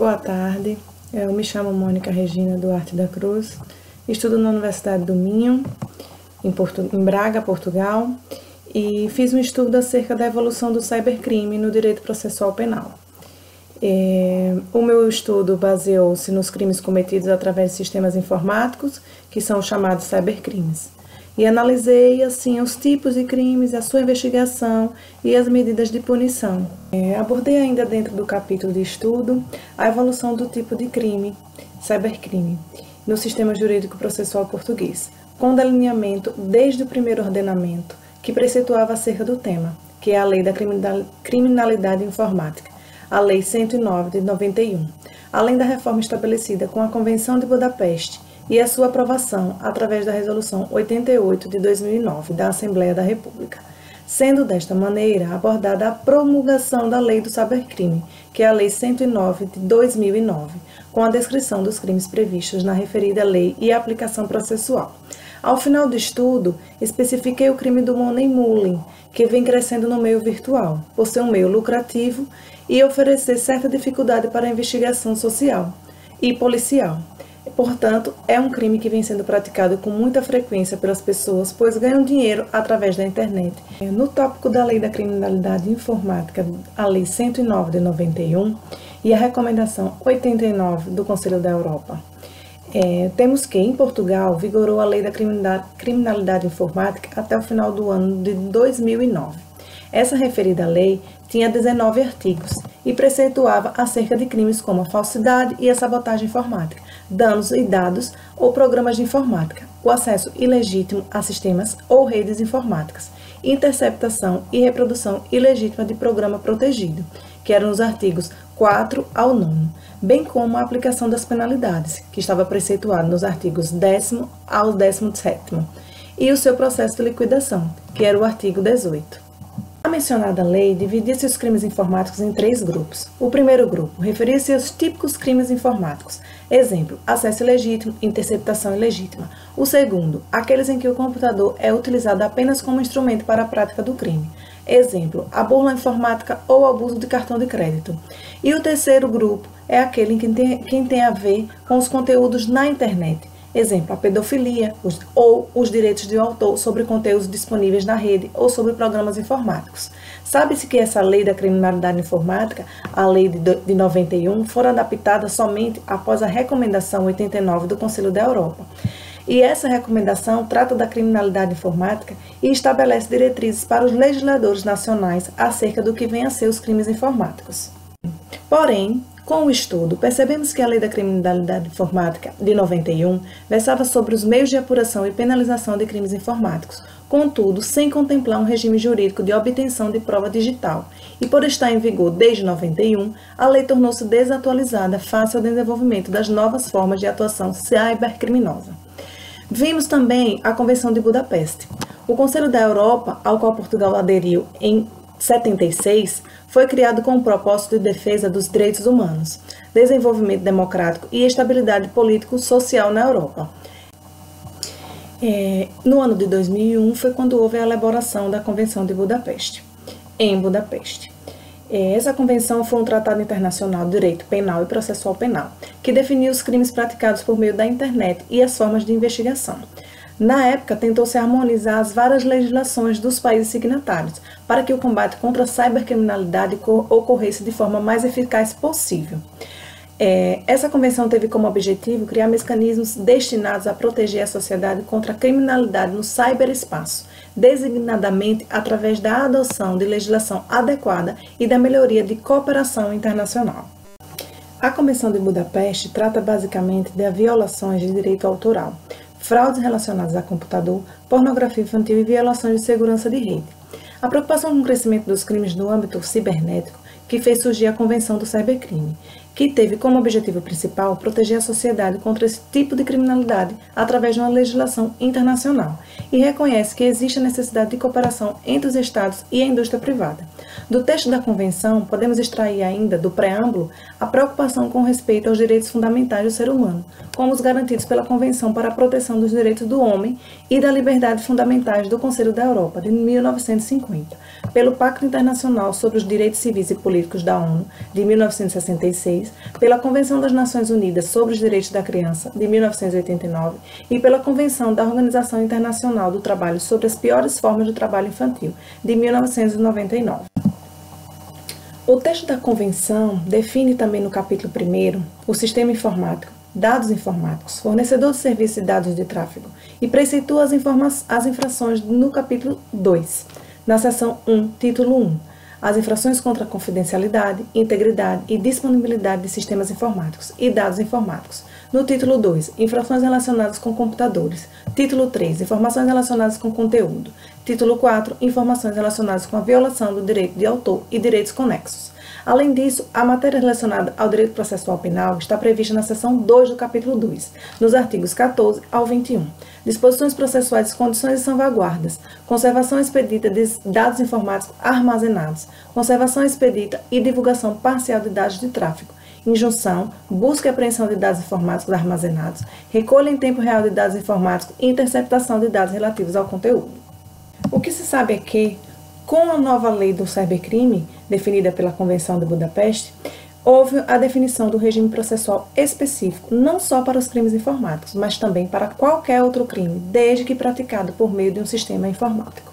Boa tarde, eu me chamo Mônica Regina Duarte da Cruz, estudo na Universidade do Minho, em, Porto, em Braga, Portugal, e fiz um estudo acerca da evolução do cybercrime no direito processual penal. É, o meu estudo baseou-se nos crimes cometidos através de sistemas informáticos, que são chamados cybercrimes e analisei assim os tipos de crimes, a sua investigação e as medidas de punição. É, abordei ainda dentro do capítulo de estudo a evolução do tipo de crime, cybercrime, no sistema jurídico processual português, com delineamento desde o primeiro ordenamento que preceituava acerca do tema, que é a Lei da Criminalidade Informática, a Lei 109 de 91, além da reforma estabelecida com a Convenção de Budapeste e a sua aprovação através da Resolução 88 de 2009 da Assembleia da República, sendo desta maneira abordada a promulgação da Lei do Cybercrime, que é a Lei 109 de 2009, com a descrição dos crimes previstos na referida lei e a aplicação processual. Ao final do estudo, especifiquei o crime do money mulling, que vem crescendo no meio virtual, por ser um meio lucrativo e oferecer certa dificuldade para a investigação social e policial. Portanto, é um crime que vem sendo praticado com muita frequência pelas pessoas, pois ganham dinheiro através da internet. No tópico da Lei da Criminalidade Informática, a Lei 109 de 91 e a Recomendação 89 do Conselho da Europa. É, temos que, em Portugal, vigorou a Lei da Criminalidade Informática até o final do ano de 2009. Essa referida lei tinha 19 artigos e preceituava acerca de crimes como a falsidade e a sabotagem informática, danos e dados ou programas de informática, o acesso ilegítimo a sistemas ou redes informáticas, interceptação e reprodução ilegítima de programa protegido, que eram os artigos 4 ao 9, bem como a aplicação das penalidades, que estava preceituado nos artigos 10 ao 17, e o seu processo de liquidação, que era o artigo 18. A mencionada lei dividia-se os crimes informáticos em três grupos. O primeiro grupo referia-se aos típicos crimes informáticos, exemplo, acesso ilegítimo, interceptação ilegítima. O segundo, aqueles em que o computador é utilizado apenas como instrumento para a prática do crime, exemplo, a burla informática ou abuso de cartão de crédito. E o terceiro grupo é aquele em que tem, quem tem a ver com os conteúdos na internet, Exemplo, a pedofilia os, ou os direitos de autor sobre conteúdos disponíveis na rede ou sobre programas informáticos. Sabe-se que essa lei da criminalidade informática, a lei de, de 91, foi adaptada somente após a recomendação 89 do Conselho da Europa. E essa recomendação trata da criminalidade informática e estabelece diretrizes para os legisladores nacionais acerca do que vem a ser os crimes informáticos. Porém, com o estudo, percebemos que a Lei da Criminalidade Informática de 91 versava sobre os meios de apuração e penalização de crimes informáticos, contudo, sem contemplar um regime jurídico de obtenção de prova digital. E por estar em vigor desde 91, a lei tornou-se desatualizada face ao desenvolvimento das novas formas de atuação cybercriminosa. Vimos também a Convenção de Budapeste. O Conselho da Europa, ao qual Portugal aderiu em 76, foi criado com o propósito de defesa dos direitos humanos, desenvolvimento democrático e estabilidade político-social na Europa. É, no ano de 2001 foi quando houve a elaboração da Convenção de Budapeste, em Budapeste. É, essa convenção foi um tratado internacional de direito penal e processual penal, que definiu os crimes praticados por meio da internet e as formas de investigação. Na época, tentou-se harmonizar as várias legislações dos países signatários para que o combate contra a cybercriminalidade ocorresse de forma mais eficaz possível. É, essa convenção teve como objetivo criar mecanismos destinados a proteger a sociedade contra a criminalidade no cyberespaço, designadamente através da adoção de legislação adequada e da melhoria de cooperação internacional. A Convenção de Budapeste trata basicamente de violações de direito autoral, fraudes relacionadas a computador, pornografia infantil e violações de segurança de rede. A preocupação com o crescimento dos crimes no âmbito cibernético que fez surgir a Convenção do Cybercrime, que teve como objetivo principal proteger a sociedade contra esse tipo de criminalidade através de uma legislação internacional e reconhece que existe a necessidade de cooperação entre os Estados e a indústria privada. Do texto da Convenção, podemos extrair ainda do preâmbulo a preocupação com respeito aos direitos fundamentais do ser humano, como os garantidos pela Convenção para a Proteção dos Direitos do Homem e da Liberdade Fundamentais do Conselho da Europa, de 1950, pelo Pacto Internacional sobre os Direitos Civis e Políticos da ONU, de 1966, crimes pela Convenção das Nações Unidas sobre os Direitos da Criança, de 1989, e pela Convenção da Organização Internacional do Trabalho sobre as Piores Formas de Trabalho Infantil, de 1999. O texto da Convenção define também no capítulo 1 o sistema informático, dados informáticos, fornecedor de serviços de dados de tráfego, e preceitua as, as infrações no capítulo 2, na seção 1, título 1 as infrações contra a confidencialidade, integridade e disponibilidade de sistemas informáticos e dados informáticos. No título 2, infrações relacionadas com computadores. Título 3, informações relacionadas com conteúdo. Título 4, informações relacionadas com a violação do direito de autor e direitos conexos. Além disso, a matéria relacionada ao direito processual penal está prevista na seção 2 do capítulo 2, nos artigos 14 ao 21. Disposições processuais, condições e salvaguardas, conservação expedita de dados informáticos armazenados, conservação expedita e divulgação parcial de dados de tráfego, injunção, busca e apreensão de dados informáticos armazenados, recolha em tempo real de dados informáticos e interceptação de dados relativos ao conteúdo. O que se sabe é que, com a nova lei do cybercrime, definida pela Convenção de Budapeste, houve a definição do regime processual específico, não só para os crimes informáticos, mas também para qualquer outro crime, desde que praticado por meio de um sistema informático.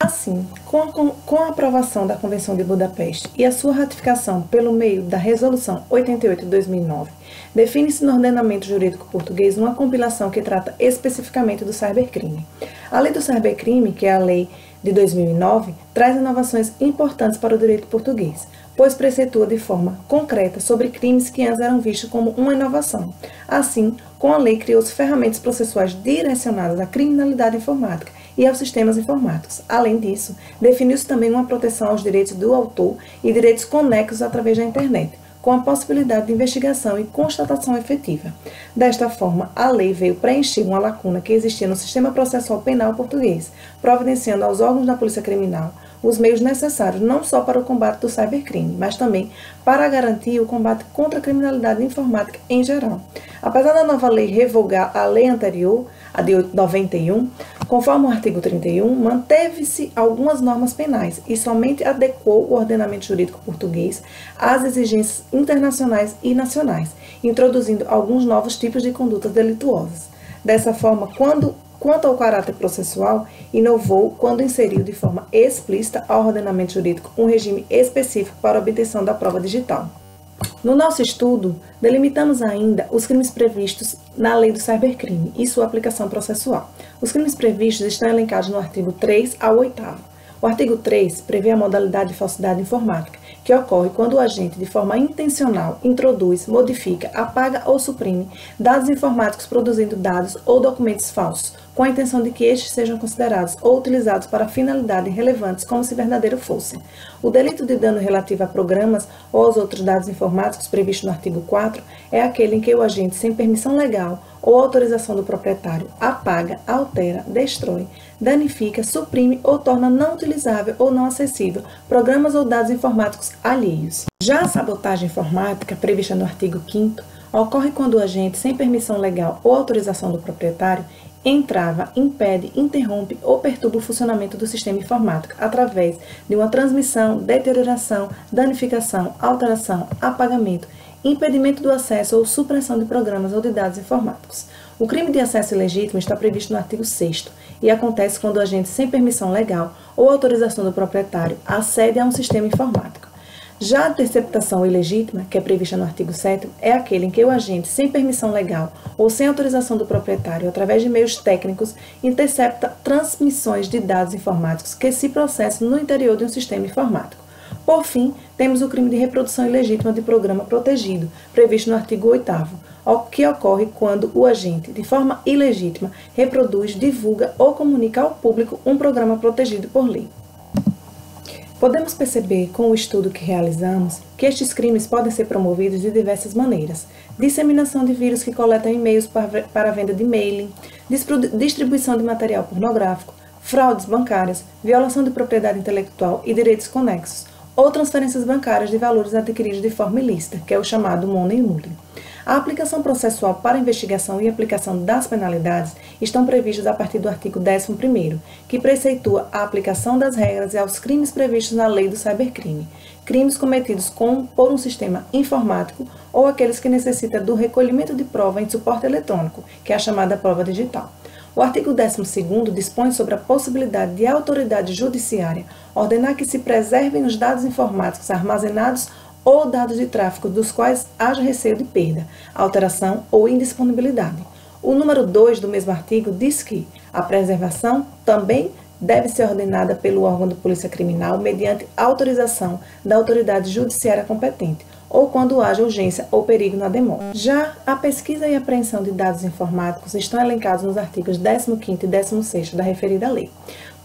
Assim, com a, com a, aprovação da Convenção de Budapeste e a sua ratificação pelo meio da Resolução 88 de 2009, define-se no ordenamento jurídico português uma compilação que trata especificamente do cybercrime. A Lei do Cybercrime, que é a Lei de 2009 traz inovações importantes para o direito português, pois preceitua de forma concreta sobre crimes que antes eram vistos como uma inovação. Assim, com a lei criou-se ferramentas processuais direcionadas à criminalidade informática e aos sistemas informáticos. Além disso, definiu-se também uma proteção aos direitos do autor e direitos conexos através da internet, com a possibilidade de investigação e constatação efetiva. Desta forma, a lei veio preencher uma lacuna que existia no sistema processual penal português, providenciando aos órgãos da Polícia Criminal os meios necessários não só para o combate do cybercrime, mas também para garantir o combate contra a criminalidade informática em geral. Apesar da nova lei revogar a lei anterior, a de 91, conforme o artigo 31, manteve-se algumas normas penais e somente adequou o ordenamento jurídico português às exigências internacionais e nacionais, introduzindo alguns novos tipos de condutas delituosas. Dessa forma, quando Quanto ao caráter processual, inovou quando inseriu de forma explícita ao ordenamento jurídico um regime específico para obtenção da prova digital. No nosso estudo, delimitamos ainda os crimes previstos na Lei do Cybercrime e sua aplicação processual. Os crimes previstos estão elencados no artigo 3 ao 8. O artigo 3 prevê a modalidade de falsidade informática, que ocorre quando o agente, de forma intencional, introduz, modifica, apaga ou suprime dados informáticos produzindo dados ou documentos falsos, com a intenção de que estes sejam considerados ou utilizados para finalidades relevantes como se verdadeiro fossem. O delito de dano relativo a programas ou aos outros dados informáticos previsto no artigo 4 é aquele em que o agente, sem permissão legal ou autorização do proprietário, apaga, altera, destrói, danifica, suprime ou torna não utilizável ou não acessível programas ou dados informáticos alheios. Já a sabotagem informática, prevista no artigo 5 ocorre quando o agente, sem permissão legal ou autorização do proprietário, entrava, impede, interrompe ou perturba o funcionamento do sistema informático através de uma transmissão, deterioração, danificação, alteração, apagamento, impedimento do acesso ou supressão de programas ou de dados informáticos. O crime de acesso ilegítimo está previsto no artigo 6 e acontece quando o agente sem permissão legal ou autorização do proprietário acede a um sistema informático. Já a interceptação ilegítima, que é prevista no artigo 7 é aquele em que o agente, sem permissão legal ou sem autorização do proprietário, através de meios técnicos, intercepta transmissões de dados informáticos que se processam no interior de um sistema informático. Por fim, temos o crime de reprodução ilegítima de programa protegido, previsto no artigo 8 o que ocorre quando o agente, de forma ilegítima, reproduz, divulga ou comunica ao público um programa protegido por lei. Podemos perceber com o estudo que realizamos que estes crimes podem ser promovidos de diversas maneiras: disseminação de vírus que coletam e-mails para venda de mailing, distribuição de material pornográfico, fraudes bancárias, violação de propriedade intelectual e direitos conexos, ou transferências bancárias de valores adquiridos de forma ilícita, que é o chamado money muling. A aplicação processual para investigação e aplicação das penalidades estão previstas a partir do artigo 11, que preceitua a aplicação das regras aos crimes previstos na lei do cybercrime, crimes cometidos com, por um sistema informático ou aqueles que necessitam do recolhimento de prova em suporte eletrônico, que é a chamada prova digital. O artigo 12 dispõe sobre a possibilidade de a autoridade judiciária ordenar que se preservem os dados informáticos armazenados ou dados de tráfego dos quais haja receio de perda, alteração ou indisponibilidade. O número 2 do mesmo artigo diz que a preservação também deve ser ordenada pelo órgão de polícia criminal mediante autorização da autoridade judiciária competente, ou quando haja urgência ou perigo na demora. Já a pesquisa e apreensão de dados informáticos estão elencados nos artigos 15 e 16 da referida lei.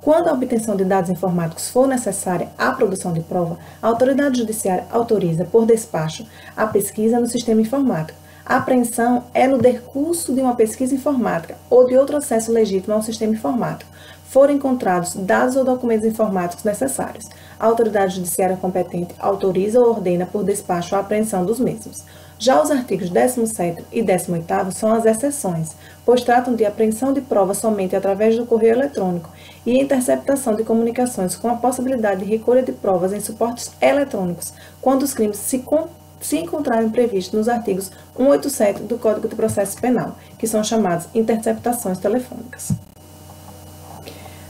Quando a obtenção de dados informáticos for necessária à produção de prova, a autoridade judiciária autoriza, por despacho, a pesquisa no sistema informático. A apreensão é no decurso de uma pesquisa informática ou de outro acesso legítimo ao sistema informático, forem encontrados dados ou documentos informáticos necessários. A autoridade judiciária competente autoriza ou ordena por despacho a apreensão dos mesmos. Já os artigos 17 e 18 são as exceções, pois tratam de apreensão de prova somente através do correio eletrônico e interceptação de comunicações com a possibilidade de recolha de provas em suportes eletrônicos, quando os crimes se, se encontrarem previstos nos artigos 187 do Código de Processo Penal, que são chamados interceptações telefônicas.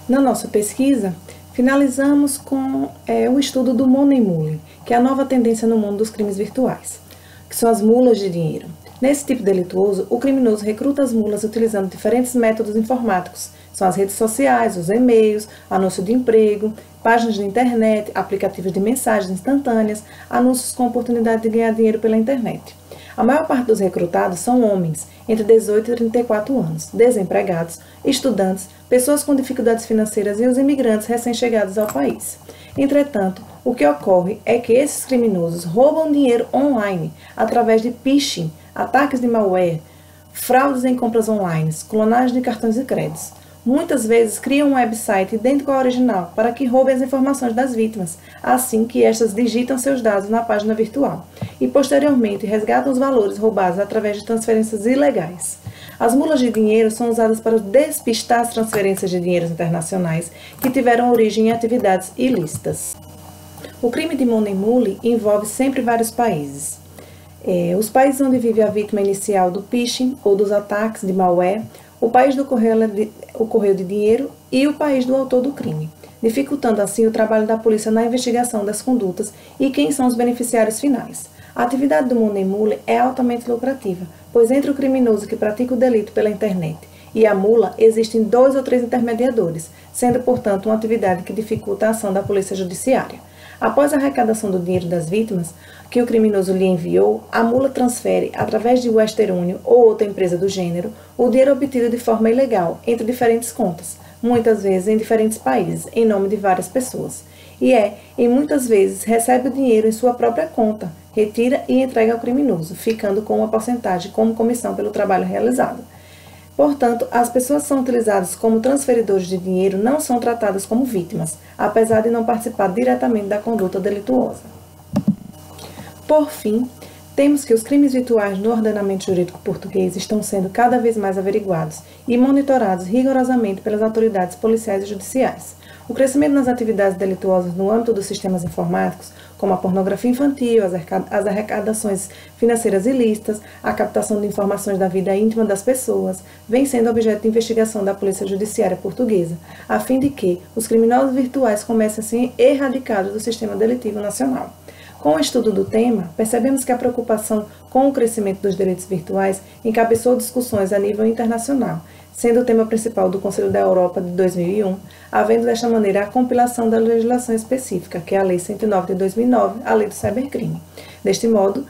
Na nossa pesquisa, finalizamos com é, o estudo do Money Mule, que é a nova tendência no mundo dos crimes virtuais que são as mulas de dinheiro. Nesse tipo delituoso, o criminoso recruta as mulas utilizando diferentes métodos informáticos. São as redes sociais, os e-mails, anúncio de emprego, páginas de internet, aplicativos de mensagens instantâneas, anúncios com oportunidade de ganhar dinheiro pela internet. A maior parte dos recrutados são homens, entre 18 e 34 anos, desempregados, estudantes, pessoas com dificuldades financeiras e os imigrantes recém-chegados ao país. Entretanto, o que ocorre é que esses criminosos roubam dinheiro online através de phishing, ataques de malware, fraudes em compras online, clonagem de cartões de crédito. Muitas vezes criam um website idêntico ao original para que roubem as informações das vítimas, assim que estas digitam seus dados na página virtual e posteriormente resgatam os valores roubados através de transferências ilegais. As mulas de dinheiro são usadas para despistar as transferências de dinheiros internacionais que tiveram origem em atividades ilícitas. O crime de money mule envolve sempre vários países. É, os países onde vive a vítima inicial do phishing ou dos ataques de malware, o país do correio de, dinheiro e o país do autor do crime, dificultando assim o trabalho da polícia na investigação das condutas e quem são os beneficiários finais. A atividade do money mule é altamente lucrativa, pois entre o criminoso que pratica o delito pela internet e a mula existem dois ou três intermediadores, sendo, portanto, uma atividade que dificulta a ação da polícia judiciária. Após a arrecadação do dinheiro das vítimas, que o criminoso lhe enviou, a mula transfere, através de Western Union ou outra empresa do gênero, o dinheiro obtido de forma ilegal entre diferentes contas, muitas vezes em diferentes países, em nome de várias pessoas. E é, e muitas vezes, recebe o dinheiro em sua própria conta, retira e entrega ao criminoso, ficando com uma porcentagem como comissão pelo trabalho realizado. Portanto, as pessoas que são utilizadas como transferidores de dinheiro não são tratadas como vítimas, apesar de não participar diretamente da conduta delituosa. Por fim, temos que os crimes virtuais no ordenamento jurídico português estão sendo cada vez mais averiguados e monitorados rigorosamente pelas autoridades policiais e judiciais. O crescimento nas atividades delituosas no âmbito dos sistemas informáticos, como a pornografia infantil, as arrecadações financeiras ilícitas, a captação de informações da vida íntima das pessoas, vem sendo objeto de investigação da Polícia Judiciária Portuguesa, a fim de que os criminosos virtuais comecem a ser erradicados do sistema delitivo nacional. Com o estudo do tema, percebemos que a preocupação com o crescimento dos direitos virtuais encabeçou discussões a nível internacional sendo o tema principal do Conselho da Europa de 2001, havendo desta maneira a compilação da legislação específica, que é a Lei 109 de 2009, a Lei do Cybercrime. Deste modo,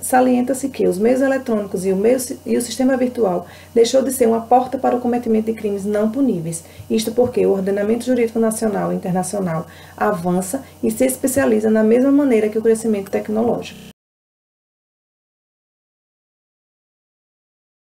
salienta-se que os meios eletrônicos e o, meio, e o sistema virtual deixou de ser uma porta para o cometimento de crimes não puníveis, isto porque o ordenamento jurídico nacional e internacional avança e se especializa na mesma maneira que o crescimento tecnológico.